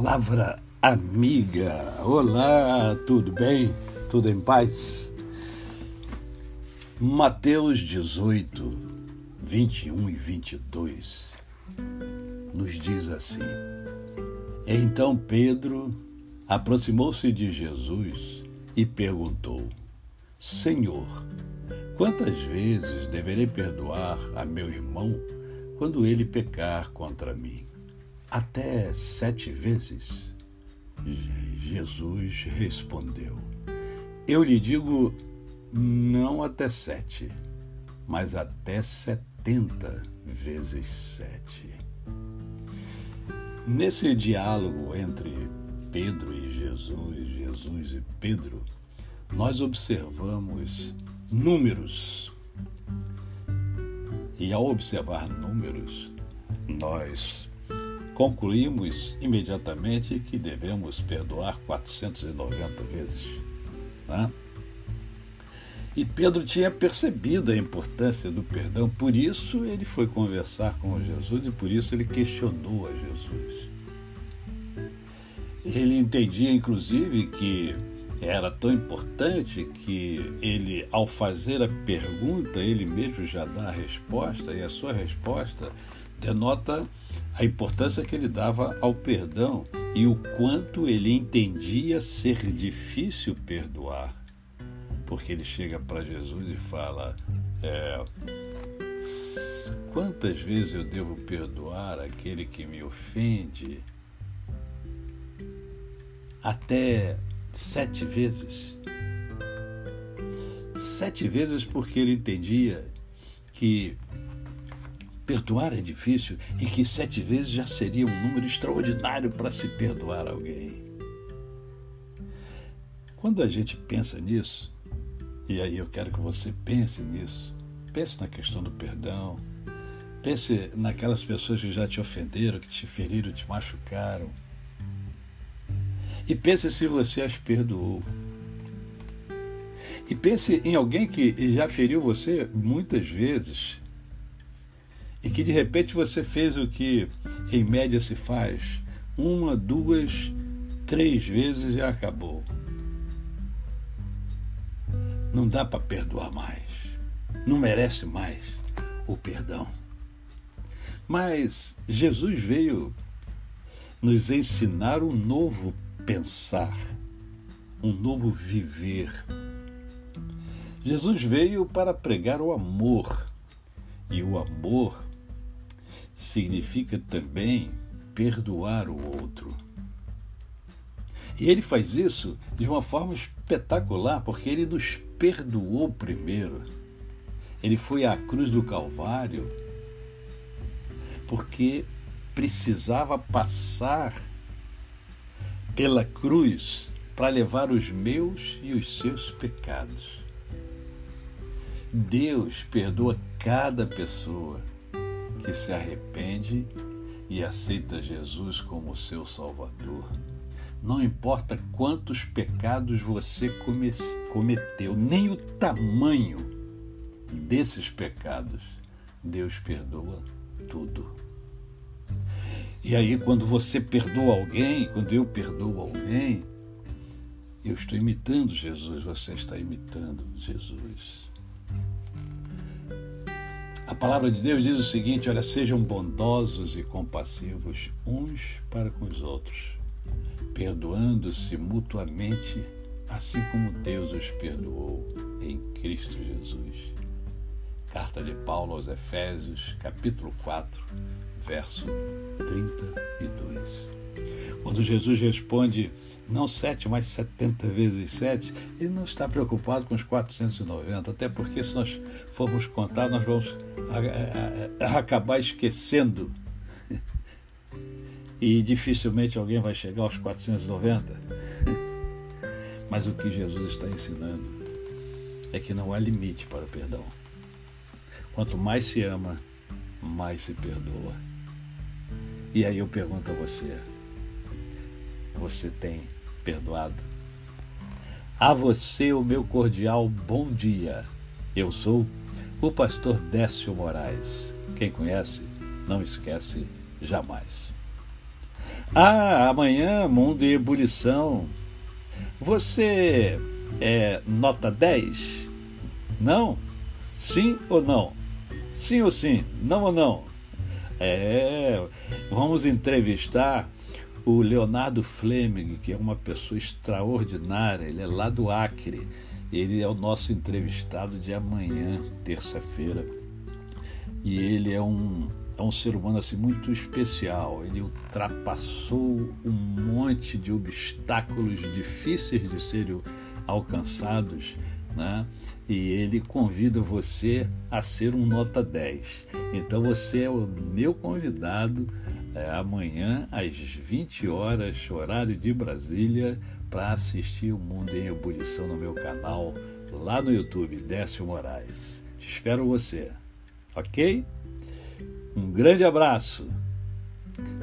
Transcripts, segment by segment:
Palavra amiga. Olá, tudo bem? Tudo em paz? Mateus 18, 21 e 22 nos diz assim: Então Pedro aproximou-se de Jesus e perguntou: Senhor, quantas vezes deverei perdoar a meu irmão quando ele pecar contra mim? Até sete vezes? Jesus respondeu: Eu lhe digo, não até sete, mas até setenta vezes sete. Nesse diálogo entre Pedro e Jesus, Jesus e Pedro, nós observamos números. E ao observar números, nós concluímos imediatamente que devemos perdoar 490 vezes. Né? E Pedro tinha percebido a importância do perdão, por isso ele foi conversar com Jesus e por isso ele questionou a Jesus. Ele entendia, inclusive, que era tão importante que ele, ao fazer a pergunta, ele mesmo já dá a resposta, e a sua resposta denota a importância que ele dava ao perdão e o quanto ele entendia ser difícil perdoar. Porque ele chega para Jesus e fala: é, Quantas vezes eu devo perdoar aquele que me ofende? Até sete vezes. Sete vezes porque ele entendia que Perdoar é difícil e que sete vezes já seria um número extraordinário para se perdoar alguém. Quando a gente pensa nisso, e aí eu quero que você pense nisso, pense na questão do perdão, pense naquelas pessoas que já te ofenderam, que te feriram, te machucaram. E pense se você as perdoou. E pense em alguém que já feriu você muitas vezes e que de repente você fez o que em média se faz uma, duas, três vezes e acabou. Não dá para perdoar mais. Não merece mais o perdão. Mas Jesus veio nos ensinar um novo pensar, um novo viver. Jesus veio para pregar o amor. E o amor significa também perdoar o outro. E ele faz isso de uma forma espetacular, porque ele nos perdoou primeiro. Ele foi à cruz do Calvário porque precisava passar pela cruz para levar os meus e os seus pecados. Deus perdoa cada pessoa que se arrepende e aceita Jesus como seu Salvador. Não importa quantos pecados você cometeu, nem o tamanho desses pecados, Deus perdoa tudo. E aí, quando você perdoa alguém, quando eu perdoo alguém, eu estou imitando Jesus, você está imitando Jesus. A palavra de Deus diz o seguinte: olha, sejam bondosos e compassivos uns para com os outros, perdoando-se mutuamente, assim como Deus os perdoou em Cristo Jesus. Carta de Paulo aos Efésios, capítulo 4, verso 32. Quando Jesus responde não sete, mas setenta vezes sete, ele não está preocupado com os 490, até porque se nós formos contar, nós vamos acabar esquecendo. E dificilmente alguém vai chegar aos 490. Mas o que Jesus está ensinando é que não há limite para o perdão. Quanto mais se ama, mais se perdoa. E aí eu pergunto a você: você tem perdoado? A você o meu cordial bom dia. Eu sou o pastor Décio Moraes. Quem conhece, não esquece jamais. Ah, amanhã, Mundo em Ebulição. Você é nota 10? Não? Sim ou não? Sim ou sim? Não ou não? É, vamos entrevistar o Leonardo Fleming, que é uma pessoa extraordinária, ele é lá do Acre. Ele é o nosso entrevistado de amanhã, terça-feira. E ele é um é um ser humano assim muito especial. Ele ultrapassou um monte de obstáculos difíceis de serem alcançados, né? E ele convida você a ser um nota 10. Então você é o meu convidado é, amanhã às 20 horas, horário de Brasília, para assistir o Mundo em Ebulição no meu canal lá no YouTube, Décio Moraes. Espero você. OK? Um grande abraço.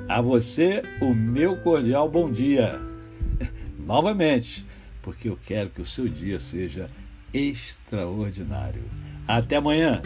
A você, o meu cordial bom dia. Novamente, porque eu quero que o seu dia seja extraordinário. Até amanhã.